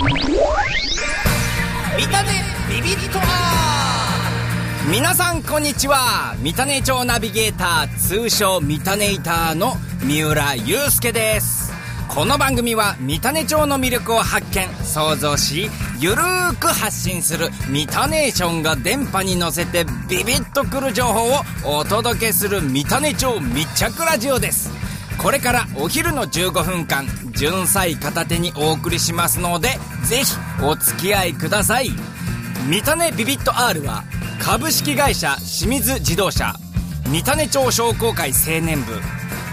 見たねビビッと皆さんこんにちは。三種町ナビゲーター通称三種イターの三浦祐介です。この番組は三種町の魅力を発見。想像しゆるーく発信する三種ションが電波に乗せてビビッとくる情報をお届けする三種町密着ラジオです。これからお昼の15分間純菜片手にお送りしますのでぜひお付き合いください。三種ビビット R は株式会社清水自動車三種町商工会青年部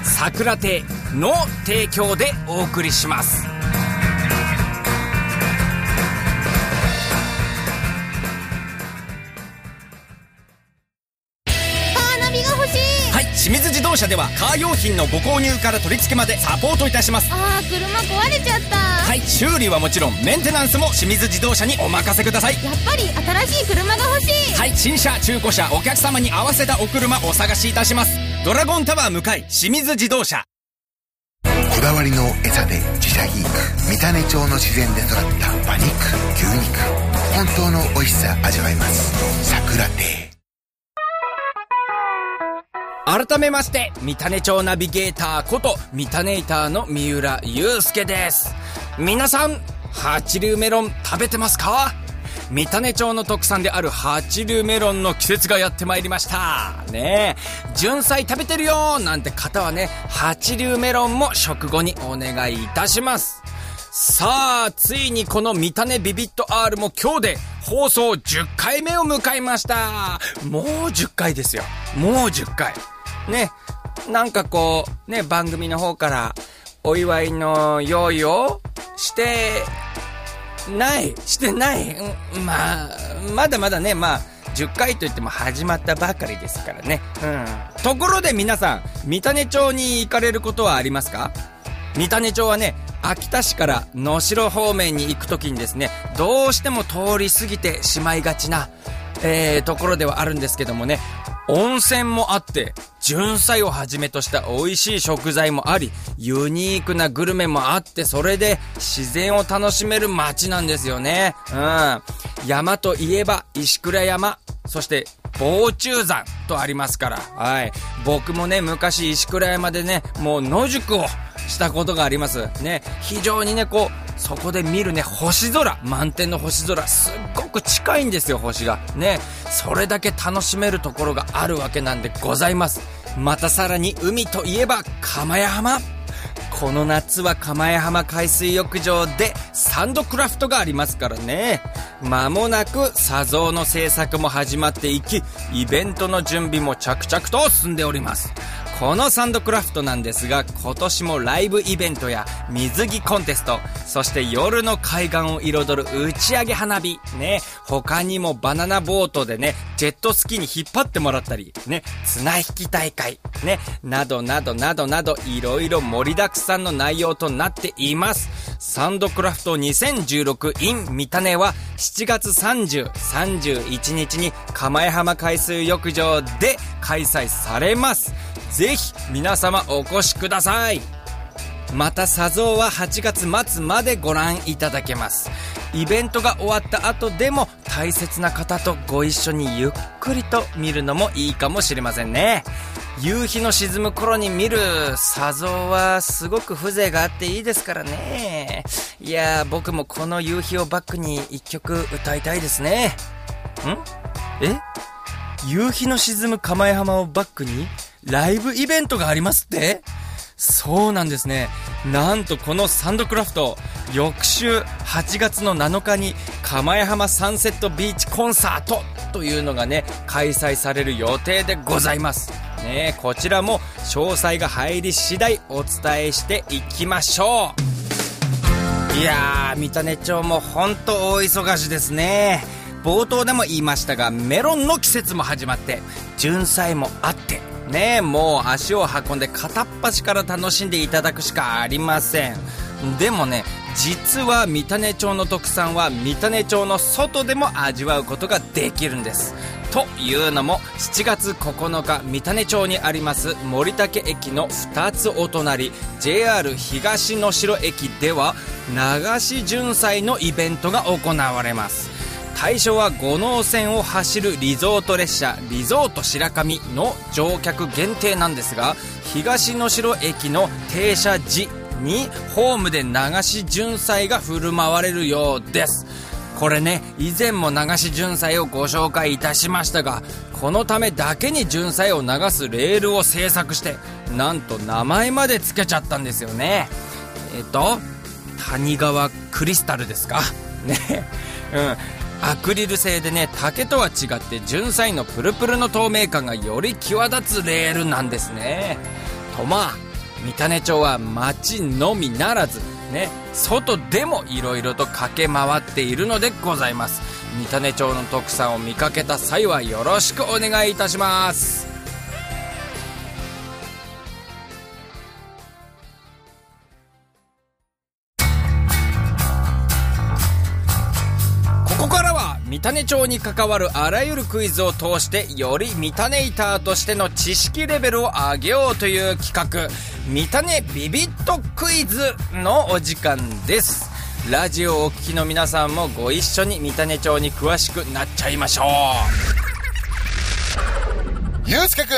桜亭の提供でお送りします。清水自動車ではカー用品のご購入から取り付けまでサポートいたします。あー車壊れちゃった。はい修理はもちろんメンテナンスも清水自動車にお任せください。やっぱり新しい車が欲しい。はい新車中古車お客様に合わせたお車お探しいたします。ドラゴンタワー向かい清水自動車。こだわりの餌で自社ギーク三種町の自然で育った馬肉牛肉。本当の美味しさ味わえます。桜亭改めまして三種町ナビゲーターこと三種イターの三浦祐介です皆さん八流メロン食べてますか？三種町の特産である八流メロンの季節がやってまいりましたねえ純菜食べてるよなんて方はね八流メロンも食後にお願いいたしますさあ、ついにこの見たねビビット R も今日で放送10回目を迎えました。もう10回ですよ。もう10回。ね、なんかこう、ね、番組の方からお祝いの用意をして、ない、してない。うんまあ、まだまだね、まあ、10回と言っても始まったばかりですからね。うん。ところで皆さん、三種町に行かれることはありますか？三種町はね、秋田市から能代方面に行くときにですね、どうしても通り過ぎてしまいがちな、えー、ところではあるんですけどもね、温泉もあって、純菜をはじめとした美味しい食材もあり、ユニークなグルメもあって、それで自然を楽しめる街なんですよね。うん。山といえば石倉山、そして防虫山とありますから、はい。僕もね、昔石倉山でね、もう野宿をしたことがあります。ね、非常にね、こう、そこで見るね、星空、満天の星空、すっごく近いんですよ、星が。ね、それだけ楽しめるところがあるわけなんでございます。またさらに海といえば、釜屋浜。この夏は釜屋浜海水浴場でサンドクラフトがありますからね。まもなく砂像の制作も始まっていき、イベントの準備も着々と進んでおります。このサンドクラフトなんですが、今年もライブイベントや水着コンテスト、そして夜の海岸を彩る打ち上げ花火、ね、他にもバナナボートでね、ジェットスキーに引っ張ってもらったり、ね、綱引き大会、ね、などなどなどなど、いろいろ盛りだくさんの内容となっています。サンドクラフト 2016in 三種は7月30、31日に釜江浜海水浴場で開催されます。ぜひ皆様お越しください。また砂像は8月末までご覧いただけます。イベントが終わった後でも大切な方とご一緒にゆっくりと見るのもいいかもしれませんね。夕日の沈む頃に見る砂像はすごく風情があっていいですからね。いやー僕もこの夕日をバックに一曲歌いたいですね。ん？え？夕日の沈む釜江浜をバックに？ライブイベントがありますって？そうなんですね。なんとこのサンドクラフト、翌週8月の7日に釜江浜サンセットビーチコンサートというのがね、開催される予定でございます。ねこちらも詳細が入り次第お伝えしていきましょう。いやー、三種町もほんと大忙しですね。冒頭でも言いましたが、メロンの季節も始まって、純菜もあって、ねえ、もう足を運んで片っ端から楽しんでいただくしかありません。でもね実は三種町の特産は三種町の外でも味わうことができるんですというのも7月9日三種町にあります森竹駅の2つお隣 JR 東能代駅では流し巡祭のイベントが行われます対象は五能線を走るリゾート列車リゾート白神の乗客限定なんですが東能代駅の停車時にホームで流し巡祭が振る舞われるようです。これね以前も流し巡祭をご紹介いたしましたがこのためだけに巡祭を流すレールを製作してなんと名前まで付けちゃったんですよね。えっと谷川クリスタルですか？ね。うん。アクリル製でね竹とは違って純菜のプルプルの透明感がより際立つレールなんですね。とまあ三種町は町のみならずね外でも色々と駆け回っているのでございます。三種町の特産を見かけた際はよろしくお願いいたします。種町に関わるあらゆるクイズを通してより三種イターとしての知識レベルを上げようという企画三種ビビットクイズのお時間ですラジオをお聞きの皆さんもご一緒に三種町に詳しくなっちゃいましょうゆうすけくん、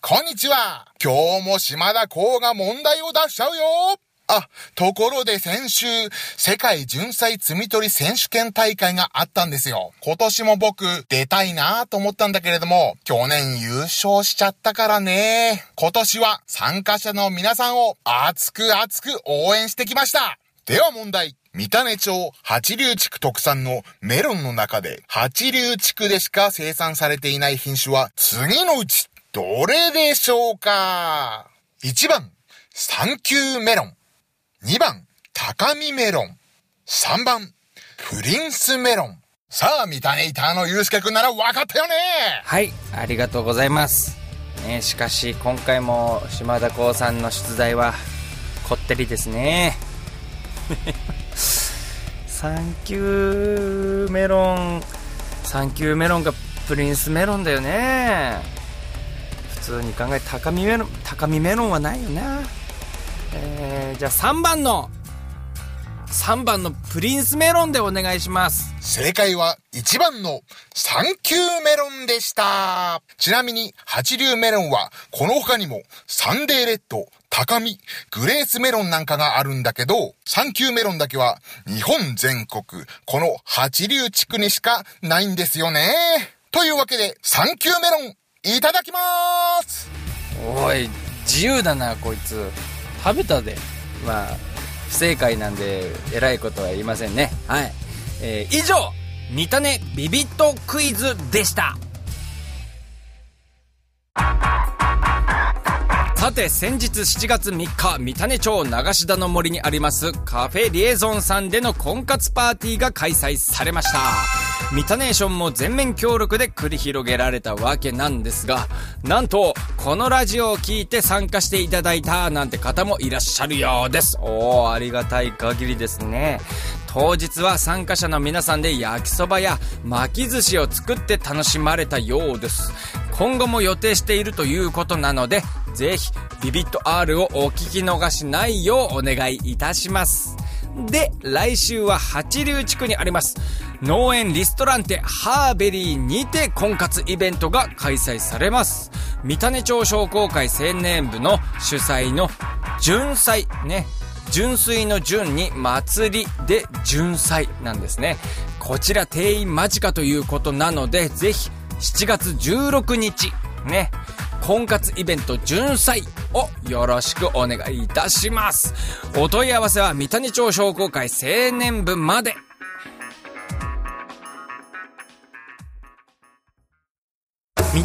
こんにちは。今日も島田こうが問題を出しちゃうよ。あ、ところで先週、世界純菜摘み取り選手権大会があったんですよ。今年も僕、出たいなと思ったんだけれども、去年優勝しちゃったからね。今年は参加者の皆さんを熱く熱く応援してきました。では問題。三種町八流地区特産のメロンの中で、八流地区でしか生産されていない品種は次のうちどれでしょうか ?1 番、サンキューメロン。2番、高見メロン。3番、プリンスメロン。さあ、三種イターのゆうすけくんならわかったよね。はいありがとうございます、ね、しかし今回も島田光さんの出題はこってりですね。サンキューメロン。サンキューメロンがプリンスメロンだよね。普通に考え高見メロン高見メロンはないよな。えー、じゃあ3番の3番のプリンスメロンでお願いします正解は1番のサンキューメロンでした。ちなみに八流メロンはこの他にもサンデーレッド、高見、グレースメロンなんかがあるんだけど、サンキューメロンだけは日本全国この八流地区にしかないんですよね。というわけでサンキューメロンいただきますおい自由だなこいつ食べたで。まあ不正解なんでえらいことは言いませんね。はい、えー以上三種ビビットクイズでした。さて先日7月3日三種町流し田の森にありますカフェリエゾンさんでの婚活パーティーが開催されました。ミタネーションも全面協力で繰り広げられたわけなんですがなんとこのラジオを聞いて参加していただいたなんて方もいらっしゃるようです。おーありがたい限りですね。当日は参加者の皆さんで焼きそばや巻き寿司を作って楽しまれたようです。今後も予定しているということなのでぜひビビット R をお聞き逃しないようお願いいたします。で来週は八流地区にあります。農園リストランテハーベリーにて婚活イベントが開催されます。三種町商工会青年部の主催の純祭ね。純粋の純に祭りで純祭なんですね。こちら定員間近ということなのでぜひ7月16日ね婚活イベント純祭をよろしくお願いいたします。お問い合わせは三種町商工会青年部まで。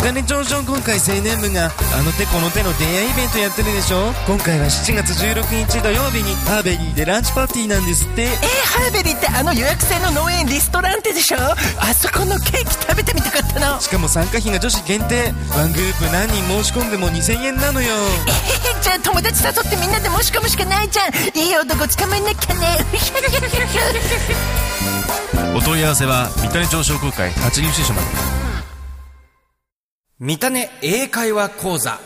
三種町商工会青年部があの手この手の出会いイベントやってるでしょ？今回は7月16日土曜日にハーベリーでランチパーティーなんですって。えー、ハーベリーってあのの予約制の農園リストランテでしょ？あそこのケーキ食べてみたかったの。しかも参加費が女子限定。ワングループ何人申し込んでも2000円なのよ。え じゃあ友達誘ってみんなで申し込むしかないじゃん。いい男捕まえなきゃね。お問い合わせは三種町商工会八流支所まで三種英会話講座。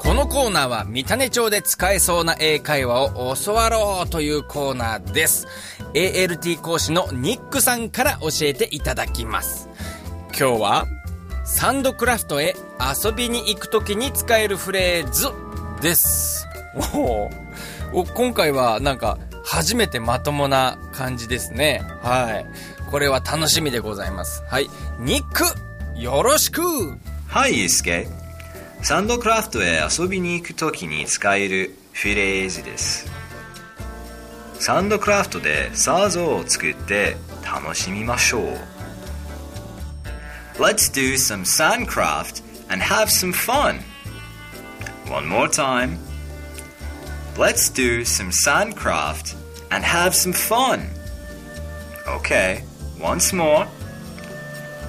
このコーナーは三種町で使えそうな英会話を教わろうというコーナーです。ALT 講師のニックさんから教えていただきます。今日はサンドクラフトへ遊びに行くときに使えるフレーズです。おお今回はなんか初めてまともな感じですねはいこれは楽しみでございますはいニックよろしくはい、ユースケ。サンドクラフトへ遊びに行くときに使えるフレーズです。サンドクラフトでサザーを作って楽しみましょう。Let's do some sandcraft and have some fun. One more time. Let's do some sandcraft and have some fun. Okay, once more.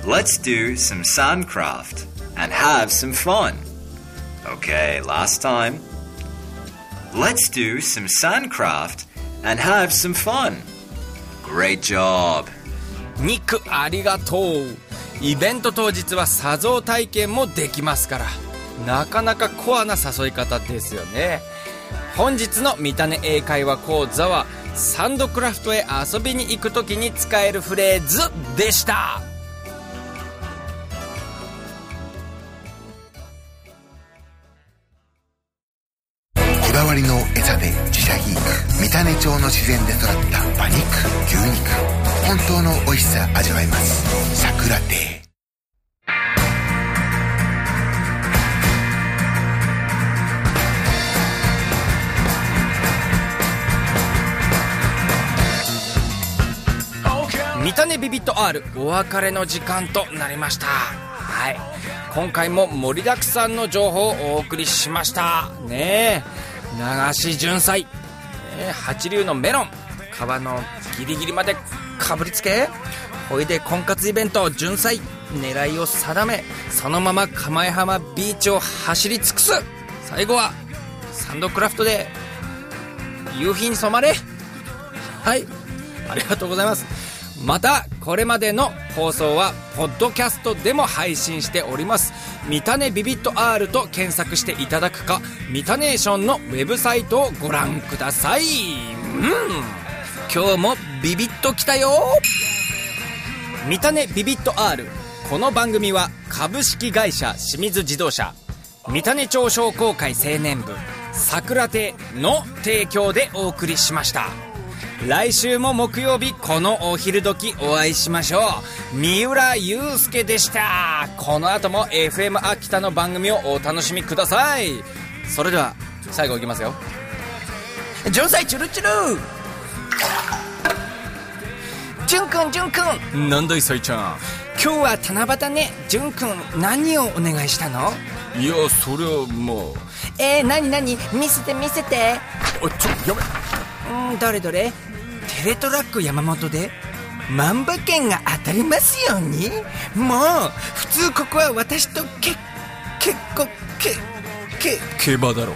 Let's do some sandcraft and have some fun. Okay, last time. Let's do some sandcraft and have some fun. Great job. ニックありがとうイベント当日は砂像体験もできますからなかなかコアな誘い方ですよね 本日の見たね英会話講座はサンドクラフトへ遊びに行く時に使えるフレーズでした。こだわりの餌で自社品三種町の自然で育った馬肉牛肉本当の美味しさ味わえます「さくら亭」見たねビビット R お別れの時間となりました。はい。今回も盛りだくさんの情報をお送りしました。ねえ。流し純菜、ねえ八流のメロン。皮のギリギリまでかぶりつけ。ほいで婚活イベント。純菜。狙いを定め。そのまま釜江浜ビーチを走り尽くす。最後はサンドクラフトで。夕日に染まれ。はい。ありがとうございます。またこれまでの放送はポッドキャストでも配信しております。見たねビビット R と検索していただくかミタネーションのウェブサイトをご覧ください。うん。今日もビビッときたよ。見たねビビット R この番組は株式会社清水自動車。三種町商工会青年部。桜亭の提供でお送りしました。来週も木曜日このお昼時お会いしましょう。三浦祐介でした。この後も FM 秋田の番組をお楽しみください。それでは最後いきますよ。ジョンサイチュルチュル。ジュンくんジュンくん。なんだいさいちゃん。今日は七夕ね。ジュンくん何をお願いしたの？いやそれはもう。えー、何何？見せて見せて。あちょやめうんどれどれ？テレトラック山本で？万馬券が当たりますように？もう普通ここは私とけ結構けけ競馬だろう。